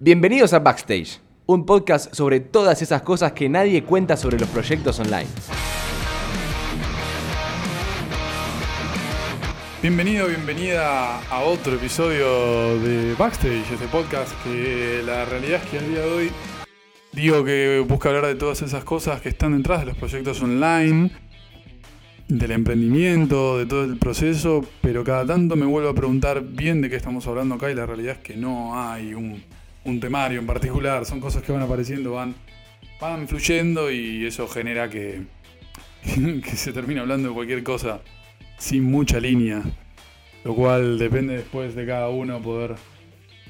Bienvenidos a Backstage, un podcast sobre todas esas cosas que nadie cuenta sobre los proyectos online. Bienvenido, bienvenida a otro episodio de Backstage, este podcast que la realidad es que al día de hoy digo que busca hablar de todas esas cosas que están detrás de los proyectos online, del emprendimiento, de todo el proceso, pero cada tanto me vuelvo a preguntar bien de qué estamos hablando acá y la realidad es que no hay un, temario en particular, son cosas que van apareciendo, van, van fluyendo y eso genera que, que se termine hablando de cualquier cosa sin mucha línea, lo cual depende después de cada uno poder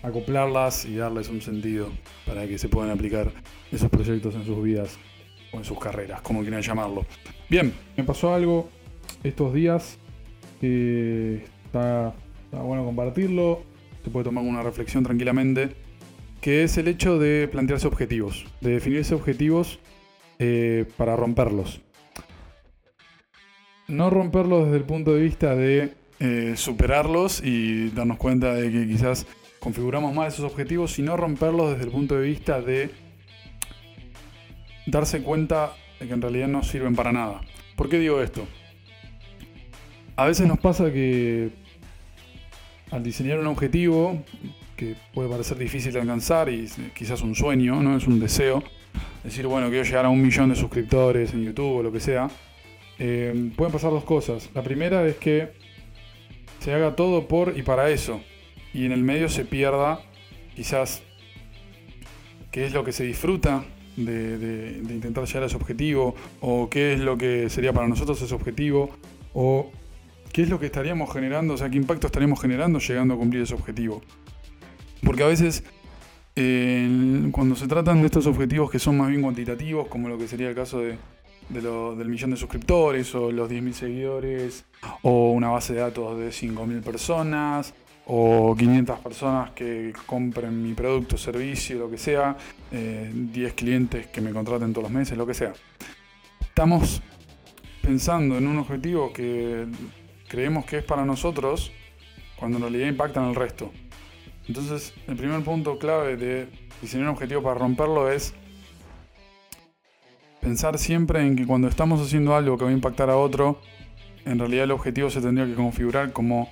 acoplarlas y darles un sentido para que se puedan aplicar esos proyectos en sus vidas o en sus carreras, como quieran llamarlo. Bien, me pasó algo estos días que está, bueno compartirlo, se puede tomar una reflexión tranquilamente, que es el hecho de plantearse objetivos, de definirse objetivos eh, para romperlos. No romperlos desde el punto de vista de eh, superarlos y darnos cuenta de que quizás configuramos mal esos objetivos, sino romperlos desde el punto de vista de darse cuenta de que en realidad no sirven para nada. ¿Por qué digo esto? A veces nos pasa que al diseñar un objetivo, que puede parecer difícil de alcanzar y quizás un sueño, no es un deseo, decir, bueno, quiero llegar a un millón de suscriptores en YouTube o lo que sea, eh, pueden pasar dos cosas. La primera es que se haga todo por y para eso, y en el medio se pierda quizás qué es lo que se disfruta de, intentar llegar a ese objetivo, o qué es lo que sería para nosotros ese objetivo, o qué es lo que estaríamos generando, o sea, qué impacto estaríamos generando llegando a cumplir ese objetivo. Porque a veces, cuando se tratan de estos objetivos que son más bien cuantitativos, como lo que sería el caso de, del millón de suscriptores, o los 10.000 seguidores, o una base de datos de 5.000 personas, o 500 personas que compren mi producto, servicio, lo que sea, 10 eh, clientes que me contraten todos los meses, lo que sea. Estamos pensando en un objetivo que creemos que es para nosotros, cuando en realidad impacta en el resto. Entonces, el primer punto clave de diseñar un objetivo para romperlo es pensar siempre en que cuando estamos haciendo algo que va a impactar a otro, en realidad el objetivo se tendría que configurar como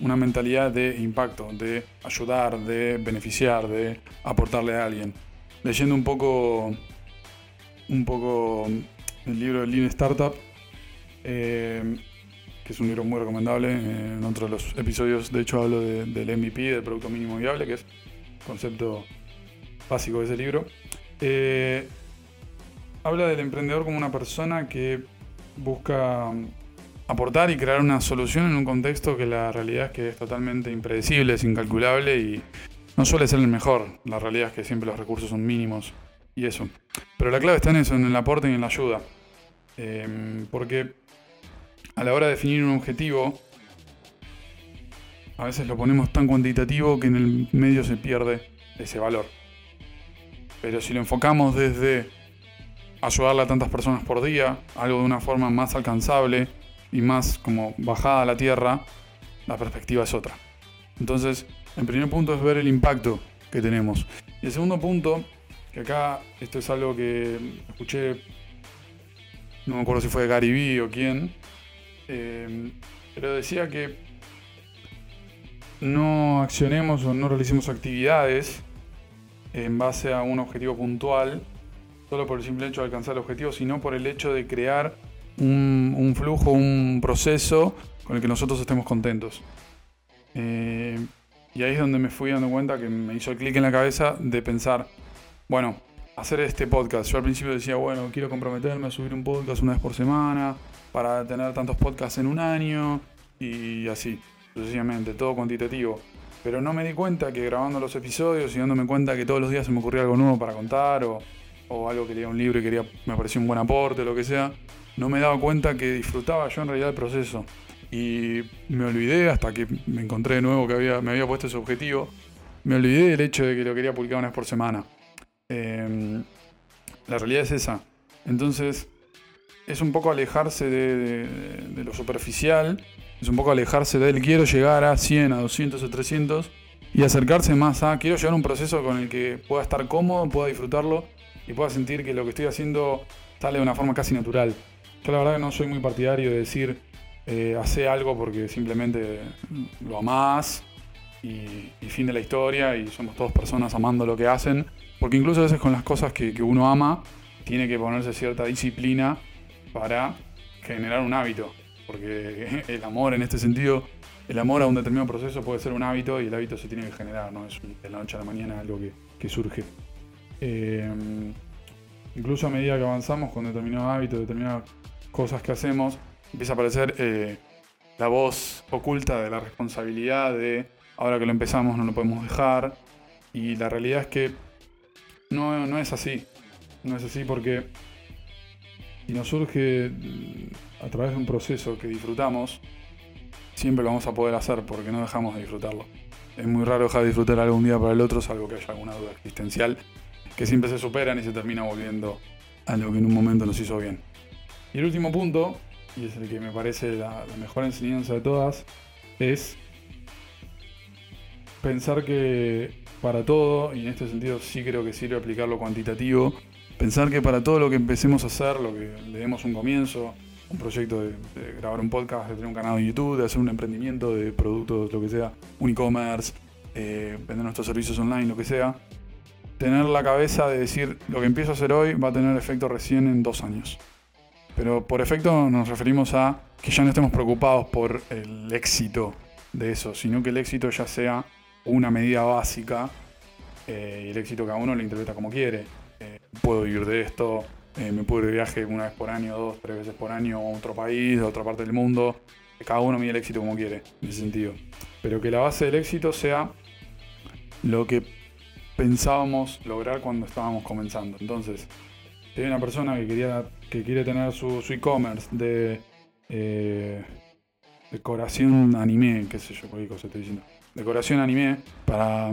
una mentalidad de impacto, de ayudar, de beneficiar, de aportarle a alguien. Leyendo un poco, un poco el libro de Lean Startup, eh, que es un libro muy recomendable. En otro de los episodios, de hecho, hablo del MVP, del Producto Mínimo Viable, que es concepto básico de ese libro. Eh, habla del emprendedor como una persona que busca aportar y crear una solución en un contexto que la realidad es que es totalmente impredecible, es incalculable y no suele ser el mejor. La realidad es que siempre los recursos son mínimos y eso. Pero la clave está en eso, en el aporte y en la ayuda. Em, porque a la hora de definir un objetivo, a veces lo ponemos tan cuantitativo que en el medio se pierde ese valor. Pero si lo enfocamos desde ayudarle a tantas personas por día, algo de una forma más alcanzable, y más como bajada a la tierra, la perspectiva es otra. Entonces, el primer punto es ver el impacto que tenemos. Y el segundo punto, que acá esto es algo que escuché, no me acuerdo si fue Gary Vee o quién, eh, pero decía que no accionemos o no realicemos actividades en base a un objetivo puntual, solo por el simple hecho de alcanzar el objetivo, sino por el hecho de crear un, flujo, un proceso con el que nosotros estemos contentos. Eh, y ahí es donde me fui dando cuenta que me hizo el clic en la cabeza de pensar, bueno, hacer este podcast. Yo al principio decía, bueno, quiero comprometerme a subir un podcast una vez por semana para tener tantos podcasts en un año y así, sucesivamente, todo cuantitativo. Pero no me di cuenta que grabando los episodios y dándome cuenta que todos los días se me ocurría algo nuevo para contar o, algo que leía un libro y quería, me parecía un buen aporte, lo que sea, no me daba cuenta que disfrutaba yo en realidad el proceso. Y me olvidé hasta que me encontré de nuevo que había, me había puesto ese objetivo. Me olvidé del hecho de que lo quería publicar una vez por semana. Em, la realidad es esa. Entonces, es un poco alejarse de, lo superficial, es un poco alejarse del quiero llegar a 100, a 200, a 300 y acercarse más a, quiero llevar un proceso con el que pueda estar cómodo, pueda disfrutarlo y pueda sentir que lo que estoy haciendo sale de una forma casi natural. Yo la verdad que no soy muy partidario de decir, eh, hace algo porque simplemente lo amás y, fin de la historia y somos todas personas amando lo que hacen. Porque incluso a veces con las cosas que uno ama, tiene que ponerse cierta disciplina para generar un hábito. Porque el amor en este sentido, el amor a un determinado proceso puede ser un hábito y el hábito se tiene que generar, no es de la noche a la mañana algo que, que surge. Eh, incluso a medida que avanzamos con determinados hábitos, determinadas cosas que hacemos, empieza a aparecer eh, la voz oculta de la responsabilidad de ahora que lo empezamos no lo podemos dejar. Y la realidad es que no, no es así. No es así porque si nos surge mm, a través de un proceso que disfrutamos, siempre lo vamos a poder hacer porque no dejamos de disfrutarlo. Es muy raro dejar de disfrutar algo un día para el otro, salvo que haya alguna duda existencial, que siempre se superan y se termina volviendo a lo que en un momento nos hizo bien. Y el último punto, y es el que me parece la, mejor enseñanza de todas, es pensar que para todo, y en este sentido sí creo que sirve aplicar lo cuantitativo, pensar que para todo lo que empecemos a hacer, lo que le demos un comienzo, un proyecto de, grabar un podcast, de tener un canal de YouTube, de hacer un emprendimiento de productos, lo que sea, un e-commerce, eh, vender nuestros servicios online, lo que sea, tener la cabeza de decir lo que empiezo a hacer hoy va a tener efecto recién en dos años. Pero por efecto nos referimos a que ya no estemos preocupados por el éxito de eso, sino que el éxito ya sea una medida básica eh, y el éxito cada uno lo interpreta como quiere. Eh, puedo vivir de esto, eh, me puedo ir de viaje una vez por año, dos, tres veces por año a otro país, a otra parte del mundo. Cada uno mide el éxito como quiere, en ese sentido. Pero que la base del éxito sea lo que pensábamos lograr cuando estábamos comenzando. Entonces, si hay una persona que quería que quiere tener su, e-commerce de decoración anime, qué sé yo, cualquier cosa estoy diciendo. Decoración anime para,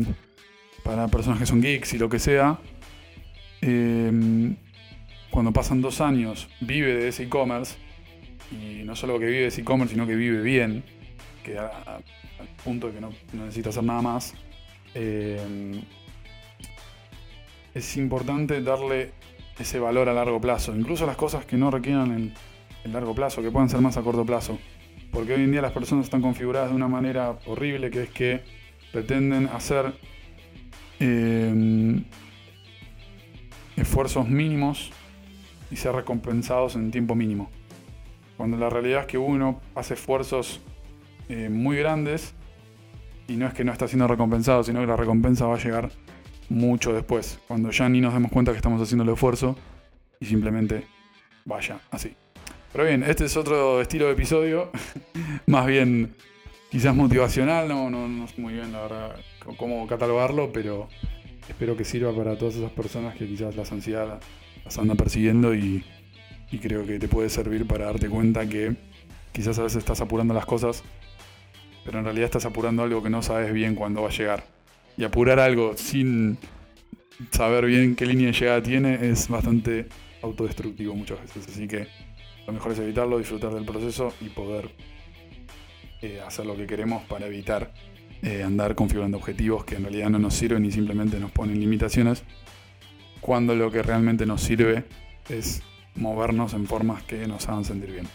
para personas que son geeks y lo que sea. Em, cuando pasan dos años, vive de ese e-commerce. Y no solo que vive de ese e-commerce, sino que vive bien. Que al punto de que no, necesita hacer nada más. Em, es importante darle ese valor a largo plazo, incluso las cosas que no requieran el, largo plazo, que puedan ser más a corto plazo. Porque hoy en día las personas están configuradas de una manera horrible, que es que pretenden hacer em, esfuerzos mínimos y ser recompensados en tiempo mínimo. Cuando la realidad es que uno hace esfuerzos eh, muy grandes y no es que no está siendo recompensado, sino que la recompensa va a llegar mucho después, cuando ya ni nos demos cuenta que estamos haciendo el esfuerzo y simplemente vaya así. Pero bien, este es otro estilo de episodio, más bien quizás motivacional, no, no, sé muy bien la verdad cómo catalogarlo, pero espero que sirva para todas esas personas que quizás las ansiedad las andan persiguiendo y creo que te puede servir para darte cuenta que quizás a veces estás apurando las cosas, pero en realidad estás apurando algo que no sabes bien cuándo va a llegar y apurar algo sin saber bien qué línea de llegada tiene es bastante autodestructivo muchas veces. Así que lo mejor es evitarlo, disfrutar del proceso y poder eh, hacer lo que queremos para evitar eh, andar configurando objetivos que en realidad no nos sirven y simplemente nos ponen limitaciones, cuando lo que realmente nos sirve es movernos en formas que nos hagan sentir bien.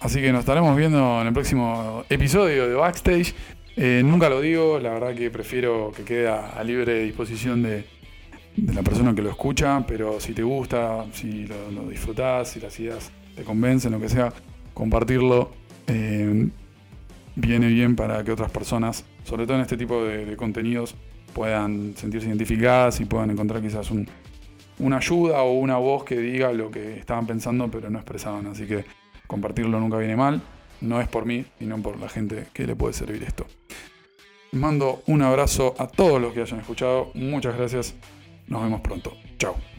Así que nos estaremos viendo en el próximo episodio de Backstage. Eh, nunca lo digo, la verdad que prefiero que quede a, libre disposición de, la persona que lo escucha, pero si te gusta, si lo, disfrutás, si las ideas te convencen, lo que sea, compartirlo eh, viene bien para que otras personas, sobre todo en este tipo de, contenidos, puedan sentirse identificadas y puedan encontrar quizás una ayuda o una voz que diga lo que estaban pensando pero no expresaban. Así que compartirlo nunca viene mal no es por mí, sino por la gente que le puede servir esto. Mando un abrazo a todos los que hayan escuchado. Muchas gracias. Nos vemos pronto. Chao.